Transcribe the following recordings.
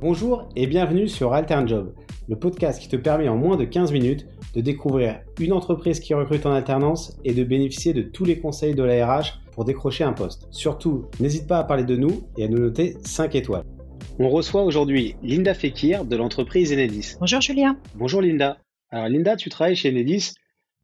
Bonjour et bienvenue sur AlternJob, le podcast qui te permet en moins de 15 minutes de découvrir une entreprise qui recrute en alternance et de bénéficier de tous les conseils de la RH pour décrocher un poste. Surtout, n'hésite pas à parler de nous et à nous noter 5 étoiles. On reçoit aujourd'hui Linda Fekir de l'entreprise Enedis. Bonjour Julien. Bonjour Linda. Alors Linda, tu travailles chez Enedis.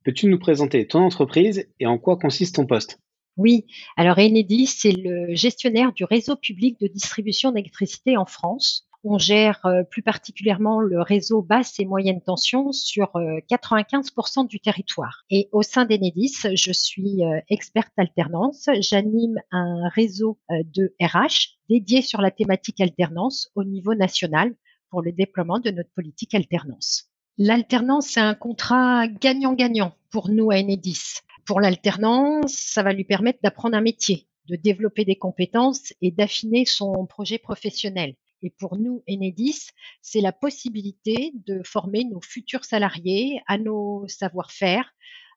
Peux-tu nous présenter ton entreprise et en quoi consiste ton poste? Oui, alors Enedis, c'est le gestionnaire du réseau public de distribution d'électricité en France. On gère euh, plus particulièrement le réseau basse et moyenne tension sur 95% euh, du territoire. Et au sein d'Enedis, je suis euh, experte alternance. J'anime un réseau de RH dédié sur la thématique alternance au niveau national pour le déploiement de notre politique alternance. L'alternance, c'est un contrat gagnant-gagnant pour nous à Enedis. Pour l'alternance, ça va lui permettre d'apprendre un métier, de développer des compétences et d'affiner son projet professionnel. Et pour nous, Enedis, c'est la possibilité de former nos futurs salariés à nos savoir-faire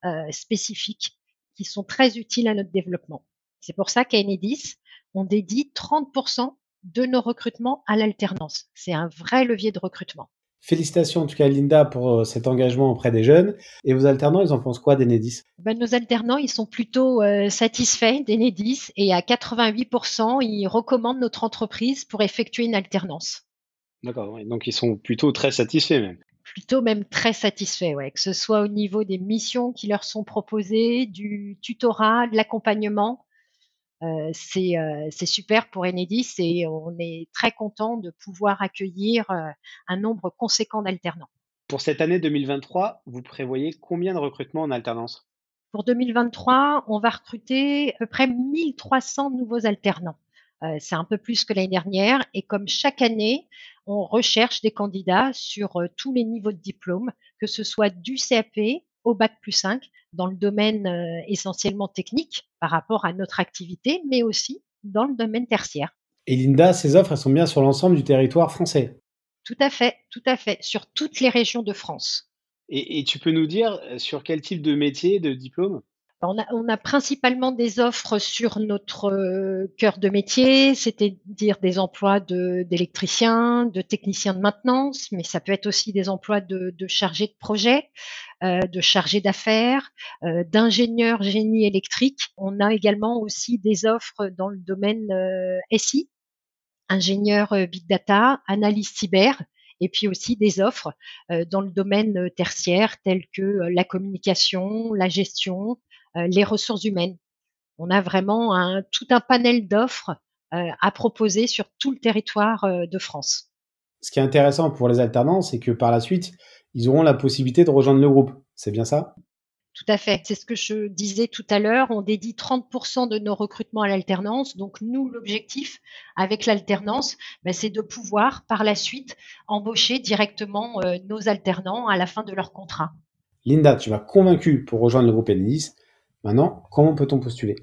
euh, spécifiques qui sont très utiles à notre développement. C'est pour ça qu'à Enedis, on dédie 30% de nos recrutements à l'alternance. C'est un vrai levier de recrutement. Félicitations en tout cas Linda pour euh, cet engagement auprès des jeunes. Et vos alternants, ils en pensent quoi d'Enedis ben, Nos alternants, ils sont plutôt euh, satisfaits d'Enedis et à 88%, ils recommandent notre entreprise pour effectuer une alternance. D'accord, donc ils sont plutôt très satisfaits même. Plutôt même très satisfaits, ouais, que ce soit au niveau des missions qui leur sont proposées, du tutorat, de l'accompagnement. Euh, euh, c'est super pour Enedis et on est très content de pouvoir accueillir euh, un nombre conséquent d'alternants. Pour cette année 2023, vous prévoyez combien de recrutements en alternance? Pour 2023, on va recruter à peu près 1300 nouveaux alternants. c'est un peu plus que l'année dernière et comme chaque année, on recherche des candidats sur tous les niveaux de diplôme, que ce soit du CAP au bac plus 5 dans le domaine euh, essentiellement technique par rapport à notre activité, mais aussi dans le domaine tertiaire. Et Linda, ces offres, elles sont bien sur l'ensemble du territoire français Tout à fait, tout à fait, sur toutes les régions de France. Et, et tu peux nous dire euh, sur quel type de métier, de diplôme? On a, principalement des offres sur notre euh, cœur de métier, c'est-à-dire des emplois d'électriciens, de, techniciens de maintenance, mais ça peut être aussi des emplois de, de chargés de projet, euh, de chargés d'affaires, euh, d'ingénieurs génie électrique. On a également aussi des offres dans le domaine SI, ingénieur big data, analyse cyber, et puis aussi des offres dans le domaine tertiaire tels que la communication, la gestion, euh, les ressources humaines. On a vraiment un, tout un panel d'offres euh, à proposer sur tout le territoire euh, de France. Ce qui est intéressant pour les alternants, c'est que par la suite, ils auront la possibilité de rejoindre le groupe. C'est bien ça? Tout à fait. C'est ce que je disais tout à l'heure. On dédie 30% de nos recrutements à l'alternance. Donc, nous, l'objectif avec l'alternance, ben, c'est de pouvoir, par la suite, embaucher directement nos alternants à la fin de leur contrat. Linda, tu vas convaincu pour rejoindre le groupe Enedis. Maintenant, comment peut-on postuler?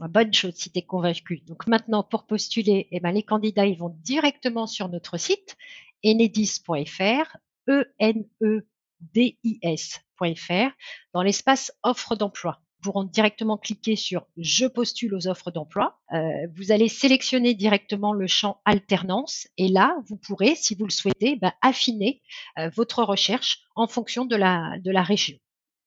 Bonne chose si tu es convaincu. Donc maintenant, pour postuler, eh ben, les candidats ils vont directement sur notre site enedis.fr, e n e d i s.fr, dans l'espace offre d'emploi. Pourront directement cliquer sur Je postule aux offres d'emploi. Euh, vous allez sélectionner directement le champ alternance et là, vous pourrez, si vous le souhaitez, ben, affiner euh, votre recherche en fonction de la, de la région.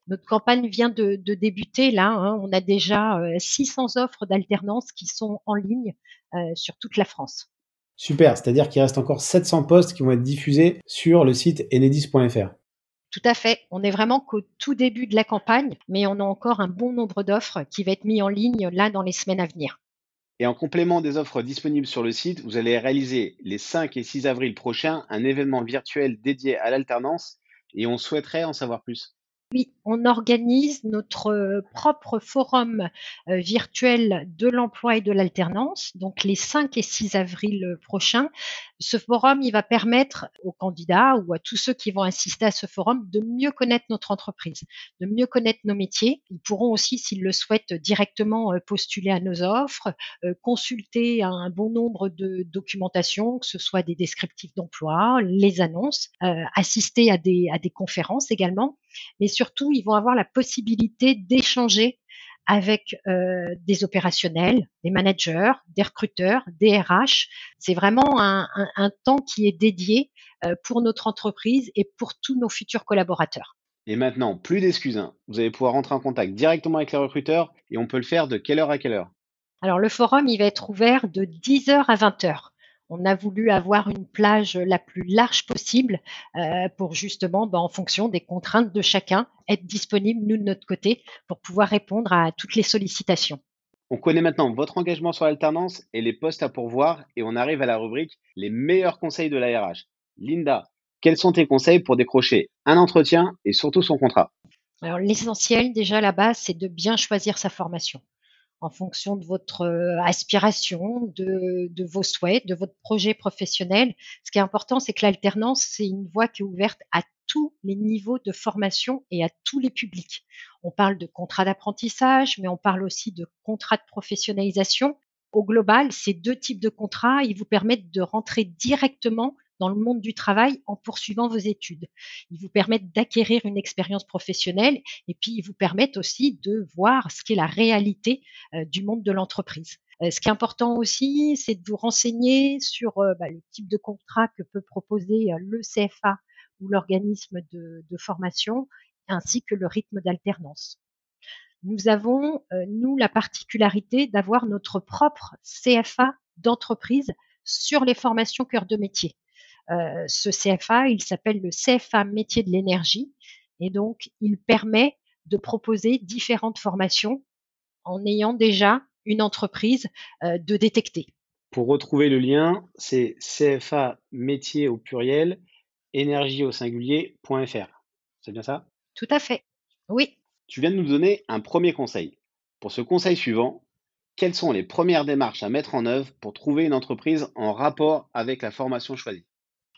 Notre campagne vient de, débuter là. Hein. On a déjà 600 euh, offres d'alternance qui sont en ligne euh, sur toute la France. Super, c'est-à-dire qu'il reste encore 700 postes qui vont être diffusés sur le site enedis.fr. Tout à fait. On est vraiment qu'au tout début de la campagne, mais on a encore un bon nombre d'offres qui va être mis en ligne là dans les semaines à venir. Et en complément des offres disponibles sur le site, vous allez réaliser les 5 et 6 avril prochains un événement virtuel dédié à l'alternance et on souhaiterait en savoir plus. Oui, on organise notre euh, propre forum euh, virtuel de l'emploi et de l'alternance, donc les 5 et 6 avril euh, prochains. Ce forum, il va permettre aux candidats ou à tous ceux qui vont assister à ce forum de mieux connaître notre entreprise, de mieux connaître nos métiers. Ils pourront aussi, s'ils le souhaitent, directement postuler à nos offres, consulter un bon nombre de documentations, que ce soit des descriptifs d'emploi, les annonces, assister à des, à des conférences également. Mais surtout, ils vont avoir la possibilité d'échanger avec euh, des opérationnels, des managers, des recruteurs, des RH. C'est vraiment un, temps qui est dédié euh, pour notre entreprise et pour tous nos futurs collaborateurs. Et maintenant, plus d'excuses. Hein. Vous allez pouvoir rentrer en contact directement avec les recruteurs et on peut le faire de quelle heure à quelle heure? Alors le forum, il va être ouvert de 10h à 20h on a voulu avoir une plage la plus large possible euh, pour justement, bah, en fonction des contraintes de chacun, être disponible, nous, de notre côté, pour pouvoir répondre à toutes les sollicitations. On connaît maintenant votre engagement sur l'alternance et les postes à pourvoir et on arrive à la rubrique les meilleurs conseils de la RH. Linda, quels sont tes conseils pour décrocher un entretien et surtout son contrat? Alors l'essentiel déjà là-bas, c'est de bien choisir sa formation en fonction de votre euh, aspiration, de, de, vos souhaits, de votre projet professionnel. Ce qui est important, c'est que l'alternance, c'est une voie qui est ouverte à tous les niveaux de formation et à tous les publics. On parle de contrat d'apprentissage, mais on parle aussi de contrat de professionnalisation. Au global, ces deux types de contrats, ils vous permettent de rentrer directement dans le monde du travail en poursuivant vos études. Ils vous permettent d'acquérir une expérience professionnelle et puis ils vous permettent aussi de voir ce qu'est la réalité euh, du monde de l'entreprise. Euh, ce qui est important aussi, c'est de vous renseigner sur euh, bah, le type de contrat que peut proposer le CFA ou l'organisme de, de, formation, ainsi que le rythme d'alternance. Nous avons, nous, la particularité d'avoir notre propre CFA d'entreprise sur les formations cœur de métier. Euh, ce CFA, il s'appelle le CFA métier de l'énergie et donc il permet de proposer différentes formations en ayant déjà une entreprise euh, de détecter. Pour retrouver le lien, c'est CFA métier au pluriel, énergie au singulier.fr. C'est bien ça? Tout à fait. Oui. Tu viens de nous donner un premier conseil. Pour ce conseil suivant, quelles sont les premières démarches à mettre en œuvre pour trouver une entreprise en rapport avec la formation choisie?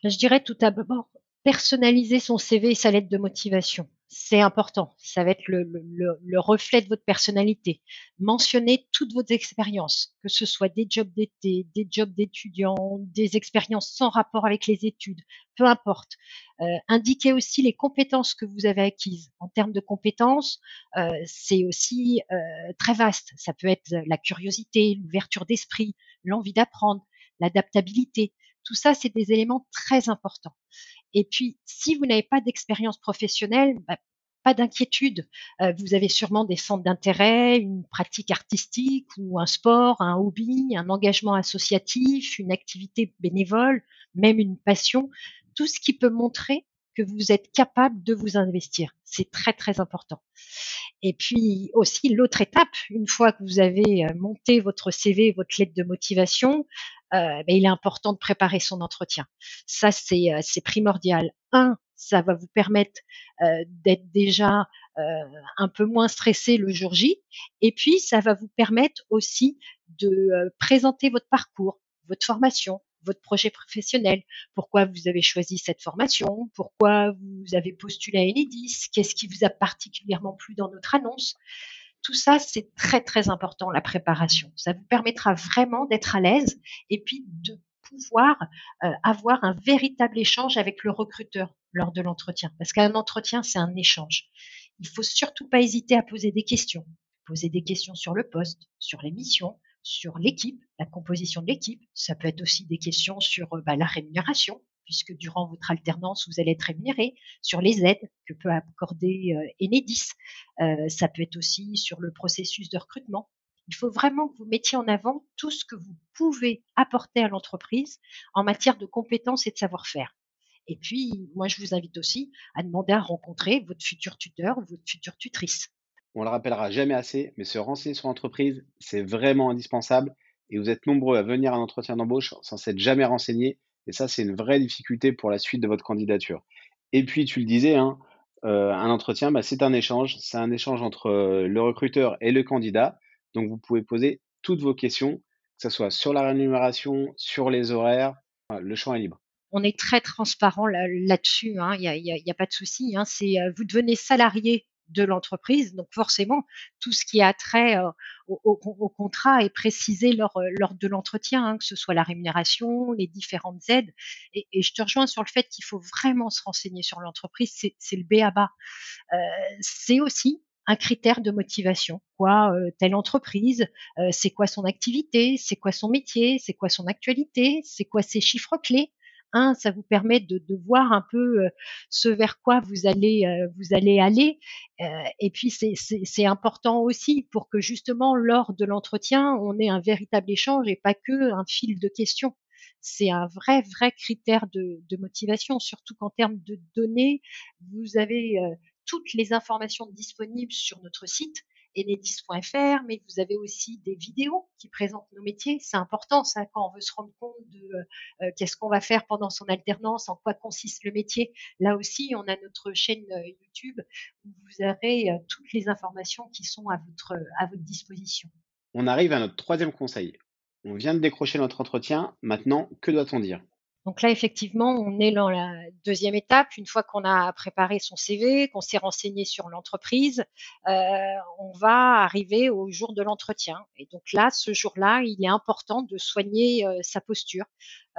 Je dirais tout d'abord personnaliser son CV et sa lettre de motivation. C'est important. Ça va être le, le, reflet de votre personnalité. Mentionnez toutes vos expériences, que ce soit des jobs d'été, des jobs d'étudiants, des expériences sans rapport avec les études, peu importe. Euh, indiquez aussi les compétences que vous avez acquises. En termes de compétences, euh, c'est aussi euh, très vaste. Ça peut être la curiosité, l'ouverture d'esprit, l'envie d'apprendre, l'adaptabilité. Tout ça, c'est des éléments très importants. Et puis, si vous n'avez pas d'expérience professionnelle, bah, pas d'inquiétude. Euh, vous avez sûrement des centres d'intérêt, une pratique artistique ou un sport, un hobby, un engagement associatif, une activité bénévole, même une passion. Tout ce qui peut montrer que vous êtes capable de vous investir. C'est très, très important. Et puis aussi, l'autre étape, une fois que vous avez euh, monté votre CV, votre lettre de motivation, ben, il est important de préparer son entretien. Ça, c'est euh, primordial. Un, ça va vous permettre euh, d'être déjà un peu moins stressé le jour J. Et puis, ça va vous permettre aussi de présenter votre parcours, votre formation, votre projet professionnel, pourquoi vous avez choisi cette formation, pourquoi vous avez postulé à Enedis, qu'est-ce qui vous a particulièrement plu dans notre annonce? Tout ça, c'est très, très important, la préparation. Ça vous permettra vraiment d'être à l'aise et puis de pouvoir euh, avoir un véritable échange avec le recruteur lors de l'entretien. Parce qu'un entretien, c'est un échange. Il faut surtout pas hésiter à poser des questions. Poser des questions sur le poste, sur les missions, sur l'équipe, la composition de l'équipe. Ça peut être aussi des questions sur euh, bah, la rémunération puisque durant votre alternance, vous allez être rémunéré, sur les aides que peut accorder euh, Enedis. Euh, ça peut être aussi sur le processus de recrutement. Il faut vraiment que vous mettiez en avant tout ce que vous pouvez apporter à l'entreprise en matière de compétences et de savoir-faire. Et puis, moi, je vous invite aussi à demander à rencontrer votre futur tuteur ou votre future tutrice. On le rappellera jamais assez, mais se renseigner sur l'entreprise, c'est vraiment indispensable. Et vous êtes nombreux à venir à un entretien d'embauche sans s'être jamais renseigné et ça, c'est une vraie difficulté pour la suite de votre candidature. Et puis, tu le disais, hein, euh, un entretien, bah, c'est un échange. C'est un échange entre euh, le recruteur et le candidat. Donc, vous pouvez poser toutes vos questions, que ce soit sur la rémunération, sur les horaires. le champ est libre. On est très transparent là-dessus. Hein. Il n'y a, pas de souci. Hein. Euh, vous devenez salarié de l'entreprise. Donc forcément, tout ce qui a trait euh, au, contrat est précisé lors, euh, lors de l'entretien, hein, que ce soit la rémunération, les différentes aides. Et, je te rejoins sur le fait qu'il faut vraiment se renseigner sur l'entreprise. C'est le B à bas. Euh, c'est aussi un critère de motivation. Quoi, telle entreprise, c'est quoi son activité, c'est quoi son métier, c'est quoi son actualité, c'est quoi ses chiffres clés? Un, ça vous permet de, voir un peu euh, ce vers quoi vous allez euh, vous allez aller. Euh, et puis c'est important aussi pour que justement lors de l'entretien, on ait un véritable échange et pas que un fil de questions. C'est un vrai vrai critère de, de motivation, surtout qu'en termes de données, vous avez toutes les informations disponibles sur notre site enedis.fr, mais vous avez aussi des vidéos qui présentent nos métiers. C'est important, ça, quand on veut se rendre compte de euh, qu'est-ce qu'on va faire pendant son alternance, en quoi consiste le métier. Là aussi, on a notre chaîne euh, YouTube où vous aurez euh, toutes les informations qui sont à votre, à votre disposition. On arrive à notre troisième conseil. On vient de décrocher notre entretien. Maintenant, que doit-on dire? Donc là, effectivement, on est dans la deuxième étape. Une fois qu'on a préparé son CV, qu'on s'est renseigné sur l'entreprise, euh, on va arriver au jour de l'entretien. Et donc là, ce jour-là, il est important de soigner euh, sa posture.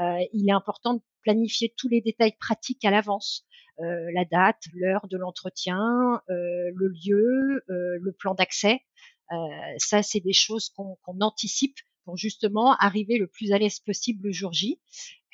Euh, il est important de planifier tous les détails pratiques à l'avance. la date, l'heure de l'entretien, le lieu, le plan d'accès. ça, c'est des choses qu'on anticipe pour justement arriver le plus à l'aise possible le jour J,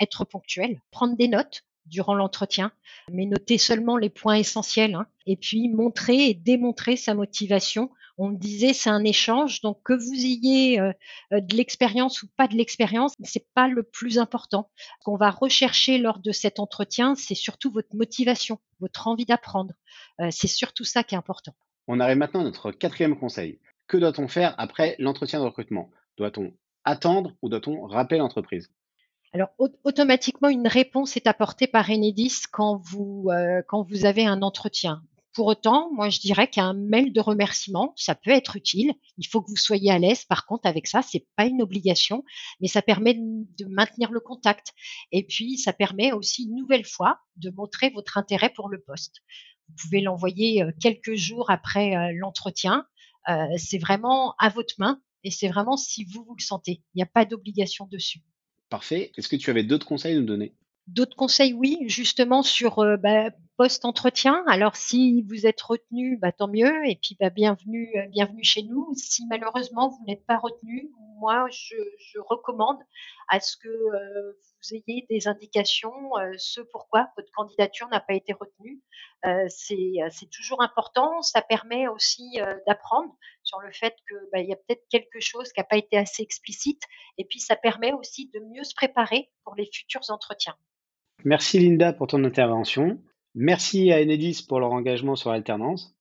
être ponctuel, prendre des notes durant l'entretien, mais noter seulement les points essentiels, hein, et puis montrer et démontrer sa motivation. On disait c'est un échange, donc que vous ayez euh, euh, de l'expérience ou pas de l'expérience, c'est pas le plus important. Ce qu'on va rechercher lors de cet entretien, c'est surtout votre motivation, votre envie d'apprendre. Euh, c'est surtout ça qui est important. On arrive maintenant à notre quatrième conseil. Que doit-on faire après l'entretien de recrutement? Doit-on attendre ou doit-on rappeler l'entreprise? Alors automatiquement, une réponse est apportée par Enedis quand vous euh, quand vous avez un entretien. Pour autant, moi je dirais qu'un mail de remerciement, ça peut être utile. Il faut que vous soyez à l'aise. Par contre, avec ça, c'est pas une obligation, mais ça permet de maintenir le contact. Et puis, ça permet aussi une nouvelle fois de montrer votre intérêt pour le poste. Vous pouvez l'envoyer euh, quelques jours après euh, l'entretien. c'est vraiment à votre main et c'est vraiment si vous vous le sentez. Il n'y a pas d'obligation dessus. Parfait. Est-ce que tu avais d'autres conseils à nous donner? D'autres conseils, oui, justement sur euh, bah, post-entretien. Alors, si vous êtes retenu, bah, tant mieux. Et puis, bah, bienvenue, euh, bienvenue chez nous. Si malheureusement vous n'êtes pas retenu, moi, je, recommande à ce que euh, vous ayez des indications, ce pourquoi votre candidature n'a pas été retenue. c'est toujours important. Ça permet aussi d'apprendre sur le fait qu'il y a peut-être quelque chose qui n'a pas été assez explicite. Et puis, ça permet aussi de mieux se préparer pour les futurs entretiens. Merci Linda pour ton intervention. Merci à Enedis pour leur engagement sur l'alternance.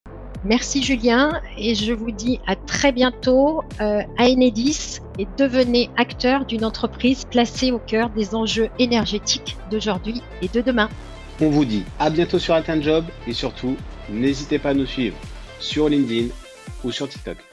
Merci Julien et je vous dis à très bientôt euh, à Enedis et devenez acteur d'une entreprise placée au cœur des enjeux énergétiques d'aujourd'hui et de demain. On vous dit à bientôt sur Job et surtout n'hésitez pas à nous suivre sur LinkedIn ou sur TikTok.